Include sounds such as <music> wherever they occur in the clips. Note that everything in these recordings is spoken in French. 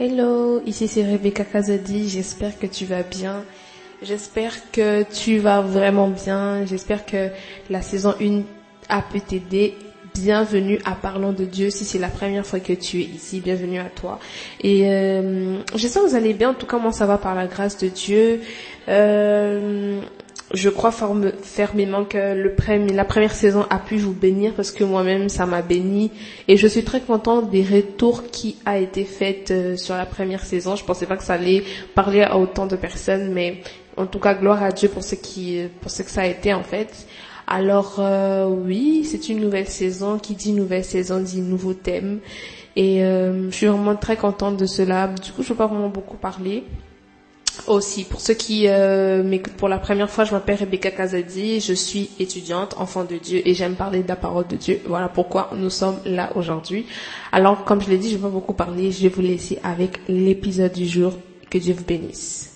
Hello, ici c'est Rebecca Kazadi, j'espère que tu vas bien. J'espère que tu vas vraiment bien. J'espère que la saison 1 a pu t'aider. Bienvenue à Parlons de Dieu. Si c'est la première fois que tu es ici, bienvenue à toi. Et euh, j'espère que vous allez bien. En tout cas, moi, ça va par la grâce de Dieu. Euh, je crois fermement que la première saison a pu vous bénir parce que moi-même ça m'a béni et je suis très contente des retours qui a été fait euh, sur la première saison. Je pensais pas que ça allait parler à autant de personnes, mais en tout cas gloire à Dieu pour ce qui pour ce que ça a été en fait. Alors euh, oui, c'est une nouvelle saison. Qui dit nouvelle saison dit nouveau thème. Et euh, je suis vraiment très contente de cela. Du coup, je vais pas vraiment beaucoup parler aussi. Pour ceux qui euh, m'écoutent pour la première fois, je m'appelle Rebecca Kazadi, je suis étudiante, enfant de Dieu et j'aime parler de la parole de Dieu. Voilà pourquoi nous sommes là aujourd'hui. Alors, comme je l'ai dit, je vais pas beaucoup parler, je vais vous laisser avec l'épisode du jour. Que Dieu vous bénisse.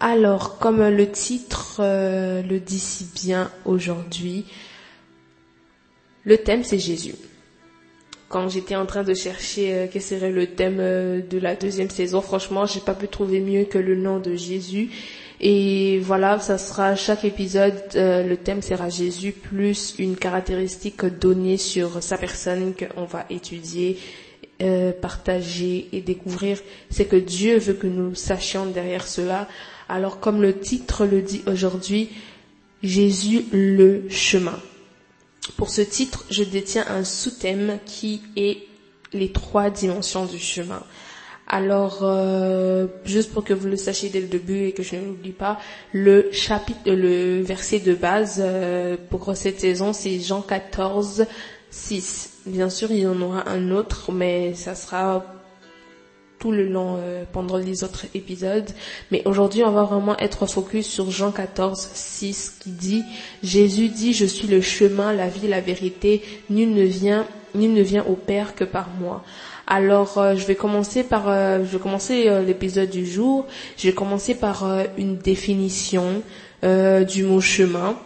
Alors, comme le titre euh, le dit si bien aujourd'hui, le thème c'est Jésus quand j'étais en train de chercher euh, quel serait le thème euh, de la deuxième saison, franchement, j'ai pas pu trouver mieux que le nom de Jésus. Et voilà, ça sera chaque épisode, euh, le thème sera Jésus plus une caractéristique donnée sur sa personne qu'on va étudier, partager et découvrir. C'est que Dieu veut que nous sachions derrière cela. Alors comme le titre le dit aujourd'hui, Jésus le chemin. Pour ce titre, je détiens un sous-thème qui est les trois dimensions du chemin. Alors, euh, juste pour que vous le sachiez dès le début et que je ne l'oublie pas, le chapitre, le verset de base euh, pour cette saison, c'est Jean 14, 6. Bien sûr, il y en aura un autre, mais ça sera tout le long euh, pendant les autres épisodes. Mais aujourd'hui, on va vraiment être focus sur Jean 14, 6 qui dit, Jésus dit, je suis le chemin, la vie, la vérité, nul ne vient, nul ne vient au Père que par moi. Alors, euh, je vais commencer par, euh, je vais commencer l'épisode du jour. Je vais commencer par une définition du mot chemin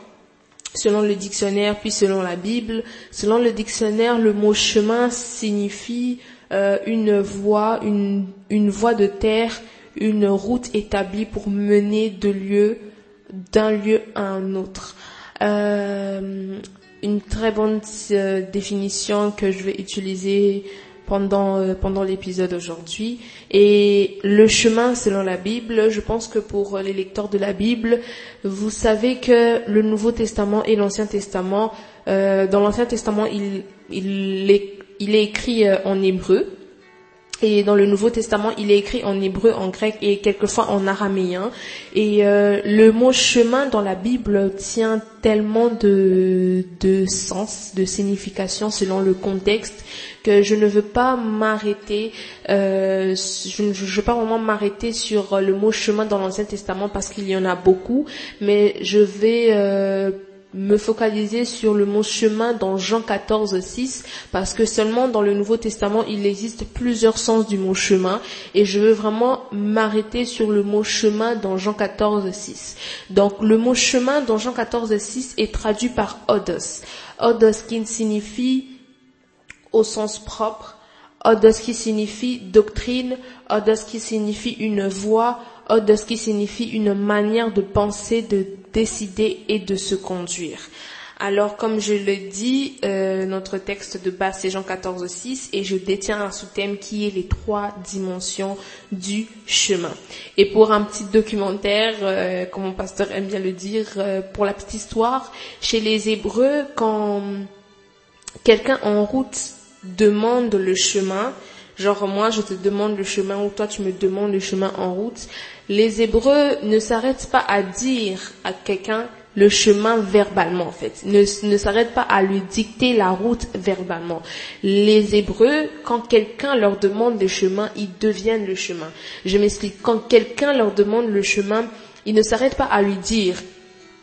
selon le dictionnaire, puis selon la Bible. Selon le dictionnaire, le mot chemin signifie euh, une voie, une, une voie de terre, une route établie pour mener de lieu, d'un lieu à un autre. Euh, une très bonne euh, définition que je vais utiliser pendant pendant l'épisode aujourd'hui et le chemin selon la Bible je pense que pour les lecteurs de la Bible vous savez que le Nouveau Testament et l'Ancien Testament dans l'Ancien Testament il il est il est écrit euh, en hébreu. Et dans le Nouveau Testament, il est écrit en hébreu, en grec et quelquefois en araméen. Et euh, le mot chemin dans la Bible tient tellement de, de sens, de signification selon le contexte que je ne veux pas m'arrêter, euh, je ne veux pas vraiment m'arrêter sur le mot chemin dans l'Ancien Testament parce qu'il y en a beaucoup, mais je vais me focaliser sur le mot chemin dans Jean 14, 6, parce que seulement dans le Nouveau Testament, il existe plusieurs sens du mot chemin, et je veux vraiment m'arrêter sur le mot chemin dans Jean 14, 6. Donc, le mot chemin dans Jean 14, 6 est traduit par odos. Odos qui signifie au sens propre, odos qui signifie doctrine, odos qui signifie une voie, odos qui signifie une manière de penser, de décider et de se conduire. Alors, comme je le dis, euh, notre texte de base c'est Jean 14, 6 et je détiens un sous-thème qui est les trois dimensions du chemin. Et pour un petit documentaire, euh, comme mon pasteur aime bien le dire, euh, pour la petite histoire, chez les Hébreux, quand quelqu'un en route demande le chemin, genre moi je te demande le chemin ou toi tu me demandes le chemin en route, les Hébreux ne s'arrêtent pas à dire à quelqu'un le chemin verbalement en fait, ne, ne s'arrêtent pas à lui dicter la route verbalement. Les Hébreux, quand quelqu'un leur demande le chemin, ils deviennent le chemin. Je m'explique, quand quelqu'un leur demande le chemin, ils ne s'arrêtent pas à lui dire,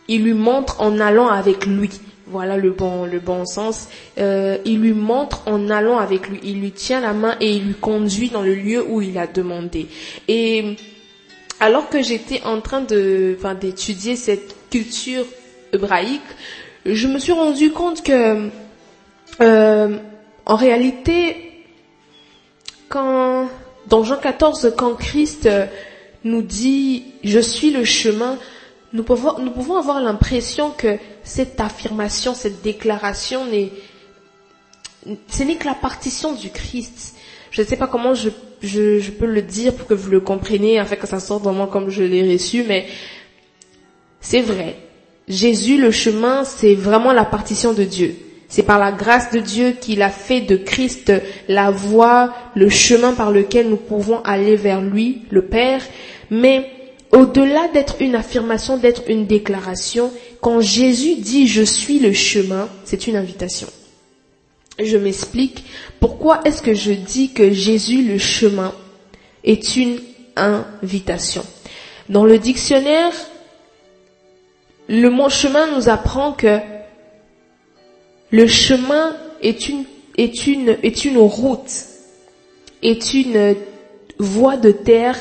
ils lui montrent en allant avec lui. Voilà le bon, le bon sens. Euh, il lui montre en allant avec lui. Il lui tient la main et il lui conduit dans le lieu où il a demandé. Et alors que j'étais en train de, enfin, d'étudier cette culture hébraïque, je me suis rendu compte que euh, en réalité, quand dans Jean 14, quand Christ nous dit je suis le chemin, nous pouvons, nous pouvons avoir l'impression que cette affirmation, cette déclaration n'est, ce n'est que la partition du Christ. Je ne sais pas comment je, je, peux le dire pour que vous le compreniez, afin que ça sorte vraiment comme je l'ai reçu, mais c'est vrai. Jésus, le chemin, c'est vraiment la partition de Dieu. C'est par la grâce de Dieu qu'il a fait de Christ la voie, le chemin par lequel nous pouvons aller vers lui, le Père. Mais au-delà d'être une affirmation, d'être une déclaration, quand Jésus dit je suis le chemin, c'est une invitation. Je m'explique. Pourquoi est-ce que je dis que Jésus le chemin est une invitation? Dans le dictionnaire, le mot chemin nous apprend que le chemin est une, est une, est une route, est une voie de terre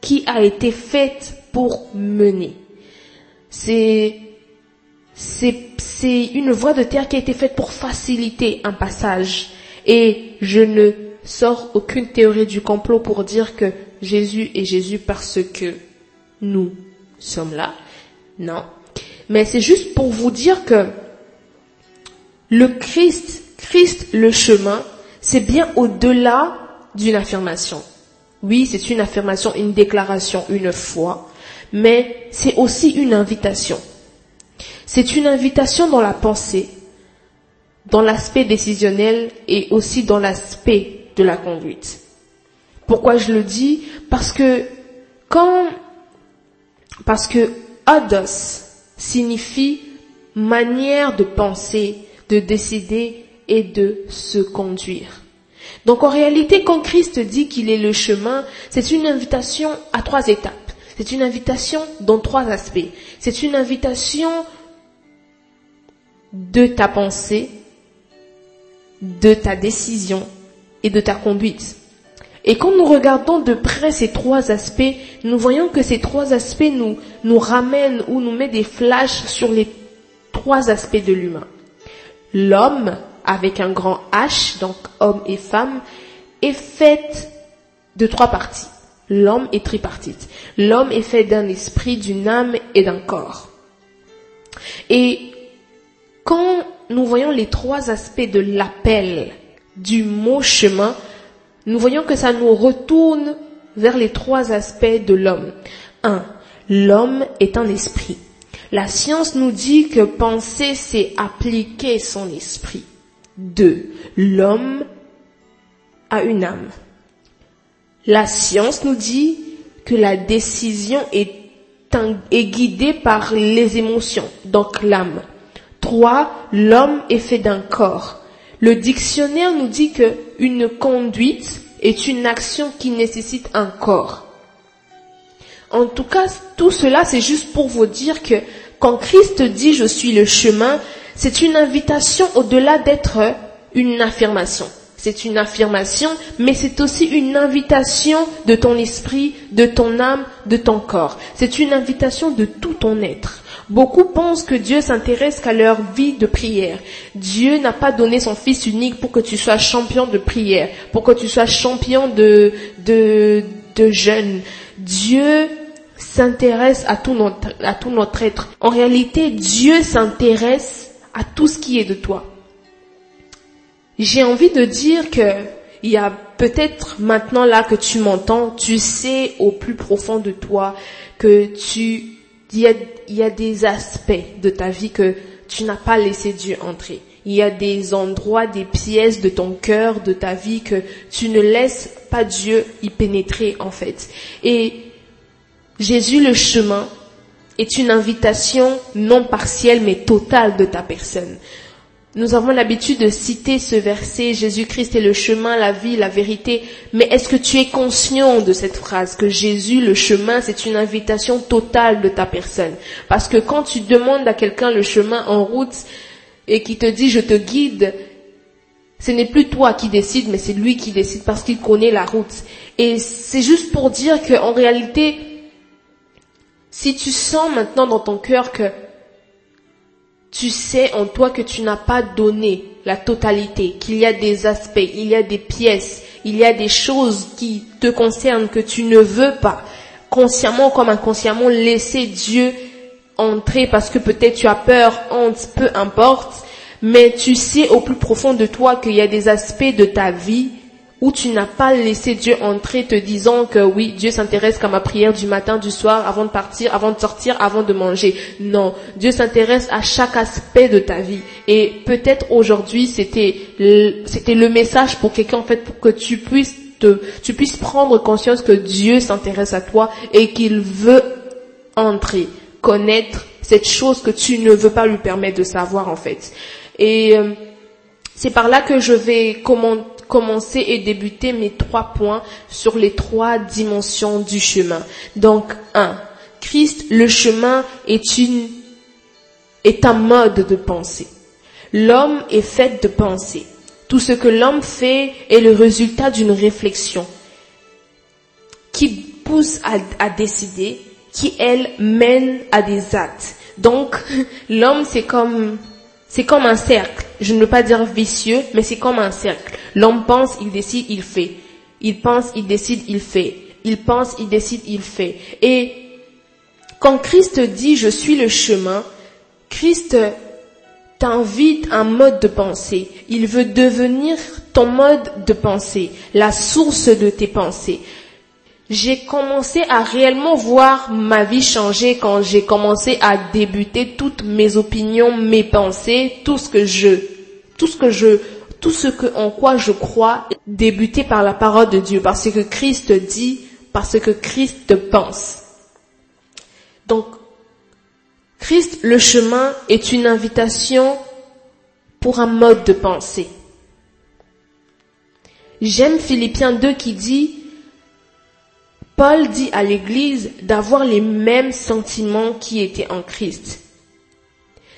qui a été faite pour mener. C'est, c'est, c'est une voie de terre qui a été faite pour faciliter un passage. Et je ne sors aucune théorie du complot pour dire que Jésus est Jésus parce que nous sommes là. Non. Mais c'est juste pour vous dire que le Christ, Christ le chemin, c'est bien au-delà d'une affirmation. Oui, c'est une affirmation, une déclaration, une foi, mais c'est aussi une invitation. C'est une invitation dans la pensée, dans l'aspect décisionnel et aussi dans l'aspect de la conduite. Pourquoi je le dis? Parce que quand, parce que odos signifie manière de penser, de décider et de se conduire. Donc en réalité, quand Christ dit qu'il est le chemin, c'est une invitation à trois étapes. C'est une invitation dans trois aspects. C'est une invitation de ta pensée, de ta décision et de ta conduite. Et quand nous regardons de près ces trois aspects, nous voyons que ces trois aspects nous, ramènent ou nous mettent des flashs sur les trois aspects de l'humain. L'homme, avec un grand H, donc homme et femme, est fait de trois parties. L'homme est tripartite. L'homme est fait d'un esprit, d'une âme et d'un corps. Et nous voyons les trois aspects de l'appel du mot chemin, nous voyons que ça nous retourne vers les trois aspects de l'homme. Un, l'homme est un esprit. La science nous dit que penser, c'est appliquer son esprit. 2. L'homme a une âme. La science nous dit que la décision est guidée par les émotions, donc l'âme. 3. L'homme est fait d'un corps. Le dictionnaire nous dit que une conduite est une action qui nécessite un corps. En tout cas, tout cela, c'est juste pour vous dire que quand Christ dit je suis le chemin, c'est une invitation au-delà d'être une affirmation. C'est une affirmation, mais c'est aussi une invitation de ton esprit, de ton âme, de ton corps. C'est une invitation de tout ton être. Beaucoup pensent que Dieu s'intéresse qu'à leur vie de prière. Dieu n'a pas donné son Fils unique pour que tu sois champion de prière, pour que tu sois champion de, de, de jeûne. Dieu s'intéresse à tout notre, à tout notre être. En réalité, Dieu s'intéresse à tout ce qui est de toi. J'ai envie de dire que il y a peut-être maintenant là que tu m'entends, tu sais au plus profond de toi que tu, il y a, des aspects de ta vie que tu n'as pas laissé Dieu entrer. Il y a des endroits, des pièces de ton cœur, de ta vie que tu ne laisses pas Dieu y pénétrer en fait. Et Jésus le chemin est une invitation non partielle mais totale de ta personne. Nous avons l'habitude de citer ce verset, Jésus-Christ est le chemin, la vie, la vérité, mais est-ce que tu es conscient de cette phrase, que Jésus, le chemin, c'est une invitation totale de ta personne? Parce que quand tu demandes à quelqu'un le chemin en route et qui te dit je te guide, ce n'est plus toi qui décides, mais c'est lui qui décide parce qu'il connaît la route. Et c'est juste pour dire qu'en réalité, si tu sens maintenant dans ton cœur que tu sais en toi que tu n'as pas donné la totalité, qu'il y a des aspects, il y a des pièces, il y a des choses qui te concernent que tu ne veux pas, consciemment comme inconsciemment, laisser Dieu entrer parce que peut-être tu as peur, honte, peu importe, mais tu sais au plus profond de toi qu'il y a des aspects de ta vie où tu n'as pas laissé Dieu entrer te disant que oui, Dieu s'intéresse qu'à ma prière du matin, du soir, avant de partir, avant de sortir, avant de manger. Non, Dieu s'intéresse à chaque aspect de ta vie. Et peut-être aujourd'hui, c'était le message pour quelqu'un en fait pour que tu puisses te, tu puisses prendre conscience que Dieu s'intéresse à toi et qu'il veut entrer, connaître cette chose que tu ne veux pas lui permettre de savoir en fait. Et euh, c'est par là que je vais commenter commencer et débuter mes trois points sur les trois dimensions du chemin. Donc, un, Christ, le chemin est une, est un mode de pensée. L'homme est fait de pensée. Tout ce que l'homme fait est le résultat d'une réflexion qui pousse à, à décider, qui elle mène à des actes. Donc, <laughs> l'homme c'est comme c'est comme un cercle. Je ne veux pas dire vicieux, mais c'est comme un cercle. L'homme pense, il décide, il fait. Il pense, il décide, il fait. Il pense, il décide, il fait. Et quand Christ dit je suis le chemin, Christ t'invite un mode de pensée. Il veut devenir ton mode de pensée, la source de tes pensées j'ai commencé à réellement voir ma vie changer quand j'ai commencé à débuter toutes mes opinions, mes pensées, tout ce que je, tout ce que je, tout ce que, en quoi je crois, débuter par la parole de Dieu, parce que Christ dit, parce que Christ pense. Donc, Christ, le chemin, est une invitation pour un mode de pensée. J'aime Philippiens 2 qui dit, Paul dit à l'Église d'avoir les mêmes sentiments qui étaient en Christ.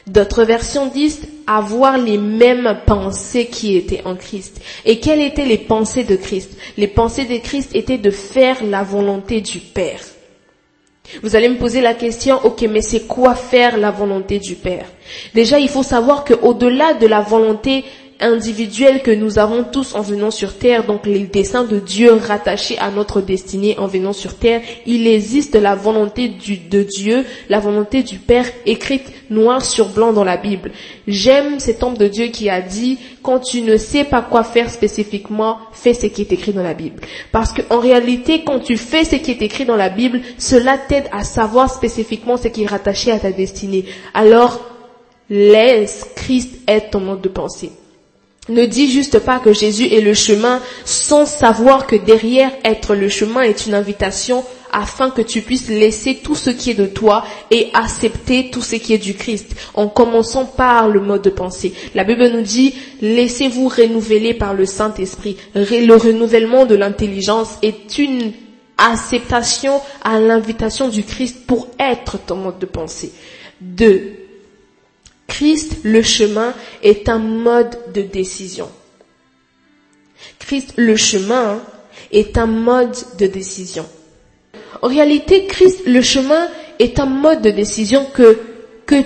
D'autres versions disent avoir les mêmes pensées qui étaient en Christ. Et quelles étaient les pensées de Christ? Les pensées de Christ étaient de faire la volonté du Père. Vous allez me poser la question, ok, mais c'est quoi faire la volonté du Père? Déjà, il faut savoir qu'au-delà de la volonté individuel que nous avons tous en venant sur terre, donc les desseins de Dieu rattachés à notre destinée en venant sur terre, il existe la volonté de Dieu, la volonté du Père écrite noir sur blanc dans la Bible. J'aime cet homme de Dieu qui a dit, quand tu ne sais pas quoi faire spécifiquement, fais ce qui est écrit dans la Bible. Parce qu'en réalité, quand tu fais ce qui est écrit dans la Bible, cela t'aide à savoir spécifiquement ce qui est rattaché à ta destinée. Alors, laisse Christ être ton mode de pensée. Ne dis juste pas que Jésus est le chemin sans savoir que derrière être le chemin est une invitation afin que tu puisses laisser tout ce qui est de toi et accepter tout ce qui est du Christ, en commençant par le mode de pensée. La Bible nous dit, laissez-vous renouveler par le Saint-Esprit. Le renouvellement de l'intelligence est une acceptation à l'invitation du Christ pour être ton mode de pensée. Deux, Christ, le chemin, est un mode de décision. Christ, le chemin, est un mode de décision. En réalité, Christ, le chemin, est un mode de décision que,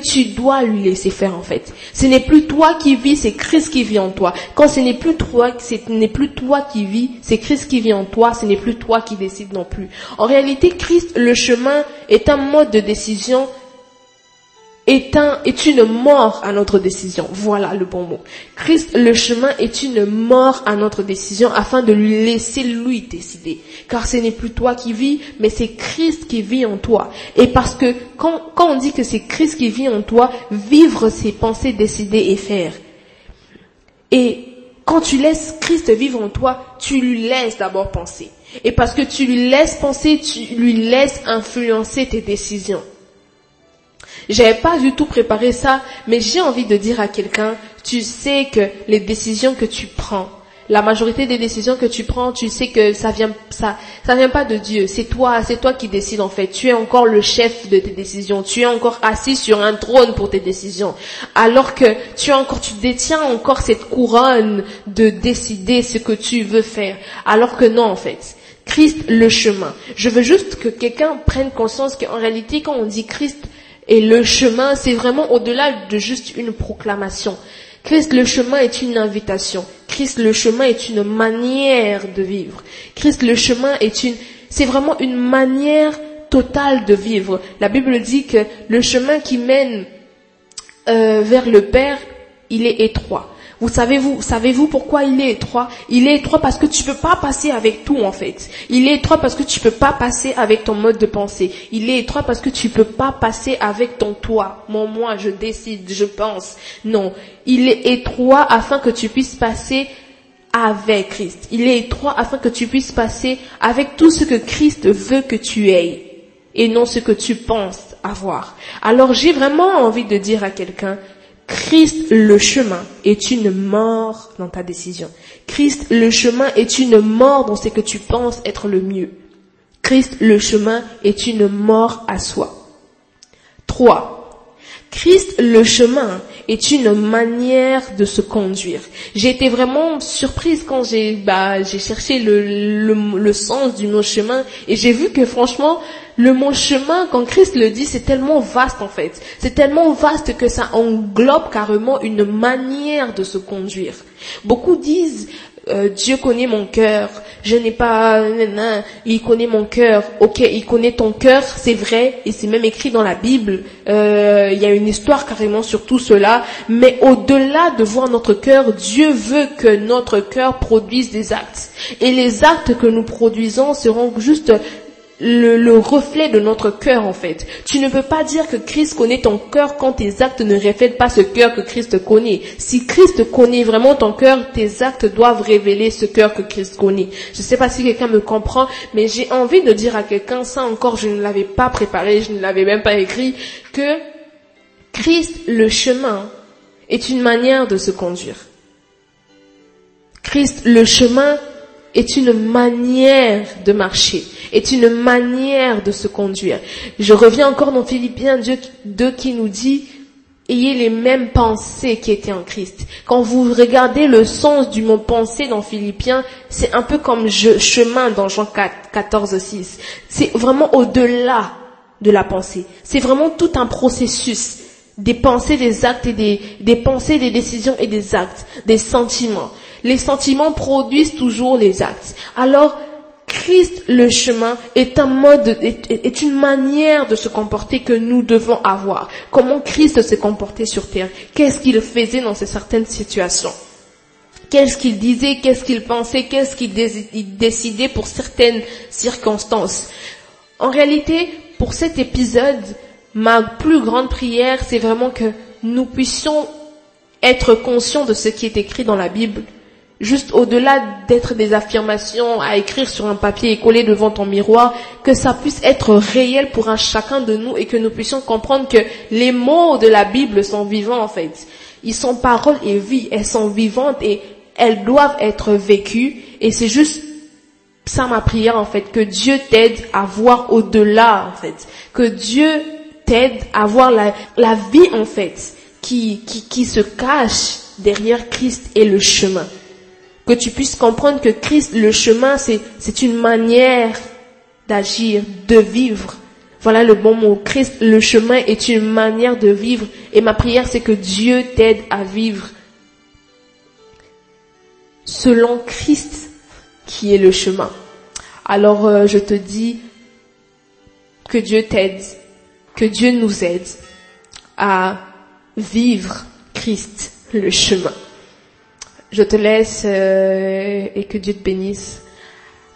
tu dois lui laisser faire en fait. Ce n'est plus toi qui vis, c'est Christ qui vit en toi. Quand ce n'est plus toi, ce n'est plus toi qui vis, c'est Christ qui vit en toi, ce n'est plus toi qui décide non plus. En réalité, Christ, le chemin, est un mode de décision est, un, est une mort à notre décision. Voilà le bon mot. Christ, le chemin est une mort à notre décision afin de lui laisser lui décider. Car ce n'est plus toi qui vis, mais c'est Christ qui vit en toi. Et parce que quand, quand on dit que c'est Christ qui vit en toi, vivre ses pensées, décider et faire. Et quand tu laisses Christ vivre en toi, tu lui laisses d'abord penser. Et parce que tu lui laisses penser, tu lui laisses influencer tes décisions. J'avais pas du tout préparé ça, mais j'ai envie de dire à quelqu'un, tu sais que les décisions que tu prends, la majorité des décisions que tu prends, tu sais que ça vient, ça, ça vient pas de Dieu. C'est toi, c'est toi qui décides en fait. Tu es encore le chef de tes décisions. Tu es encore assis sur un trône pour tes décisions. Alors que tu es encore, tu détiens encore cette couronne de décider ce que tu veux faire. Alors que non en fait. Christ le chemin. Je veux juste que quelqu'un prenne conscience qu'en réalité quand on dit Christ Et le chemin, c'est vraiment au-delà de juste une proclamation. Christ le chemin est une invitation. Christ le chemin est une manière de vivre. Christ le chemin est une, c'est vraiment une manière totale de vivre. La Bible dit que le chemin qui mène euh, vers le Père, il est étroit. Vous savez-vous, savez-vous pourquoi il est étroit? Il est étroit parce que tu peux pas passer avec tout en fait. Il est étroit parce que tu peux pas passer avec ton mode de pensée. Il est étroit parce que tu peux pas passer avec ton toi. Mon moi, je décide, je pense. Non, il est étroit afin que tu puisses passer avec Christ. Il est étroit afin que tu puisses passer avec tout ce que Christ veut que tu aies et non ce que tu penses avoir. Alors j'ai vraiment envie de dire à quelqu'un, Christ le chemin est une mort dans ta décision. Christ le chemin est une mort dans ce que tu penses être le mieux. Christ le chemin est une mort à soi. 3. Christ le chemin est une manière de se conduire. J'ai été vraiment surprise quand j'ai bah, j'ai cherché le, le, le sens du mot chemin et j'ai vu que franchement le mot chemin, quand Christ le dit, c'est tellement vaste en fait. C'est tellement vaste que ça englobe carrément une manière de se conduire. Beaucoup disent, euh, Dieu connaît mon cœur, je n'ai pas, il connaît mon cœur. Ok, il connaît ton cœur, c'est vrai, et c'est même écrit dans la Bible. Euh, il y a une histoire carrément sur tout cela. Mais au-delà de voir notre cœur, Dieu veut que notre cœur produise des actes. Et les actes que nous produisons seront juste le, reflet de notre cœur en fait. Tu ne peux pas dire que Christ connaît ton cœur quand tes actes ne reflètent pas ce cœur que Christ connaît. Si Christ connaît vraiment ton cœur, tes actes doivent révéler ce cœur que Christ connaît. Je ne sais pas si quelqu'un me comprend, mais j'ai envie de dire à quelqu'un, ça encore je ne l'avais pas préparé, je ne l'avais même pas écrit, que Christ, le chemin, est une manière de se conduire. Christ, le chemin, est une manière de marcher, est une manière de se conduire. Je reviens encore dans Philippiens 2 qui nous dit ayez les mêmes pensées qui étaient en Christ. Quand vous regardez le sens du mot pensée dans Philippiens, c'est un peu comme chemin dans Jean 4, 14, 6. C'est vraiment au-delà de la pensée. C'est vraiment tout un processus des pensées, des actes et des, des pensées, des décisions et des actes, des sentiments les sentiments produisent toujours les actes. Alors, Christ, le chemin, est un mode, est, une manière de se comporter que nous devons avoir. Comment Christ se comportait sur terre? Qu'est-ce qu'il faisait dans ces certaines situations? Qu'est-ce qu'il disait? Qu'est-ce qu'il pensait? Qu'est-ce qu'il décidait pour certaines circonstances? En réalité, pour cet épisode, ma plus grande prière, c'est vraiment que nous puissions être conscients de ce qui est écrit dans la Bible juste au-delà d'être des affirmations à écrire sur un papier et coller devant ton miroir, que ça puisse être réel pour un chacun de nous et que nous puissions comprendre que les mots de la Bible sont vivants en fait. Ils sont paroles et vie, elles sont vivantes et elles doivent être vécues. Et c'est juste ça ma prière en fait, que Dieu t'aide à voir au-delà en fait, que Dieu t'aide à voir la, vie en fait qui se cache derrière Christ et le chemin que tu puisses comprendre que Christ, le chemin, c'est une manière d'agir, de vivre. Voilà le bon mot. Christ, le chemin est une manière de vivre. Et ma prière, c'est que Dieu t'aide à vivre selon Christ qui est le chemin. Alors euh, je te dis que Dieu t'aide, que Dieu nous aide à vivre Christ, le chemin. Je te laisse euh, et que Dieu te bénisse.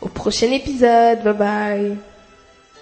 Au prochain épisode. Bye bye.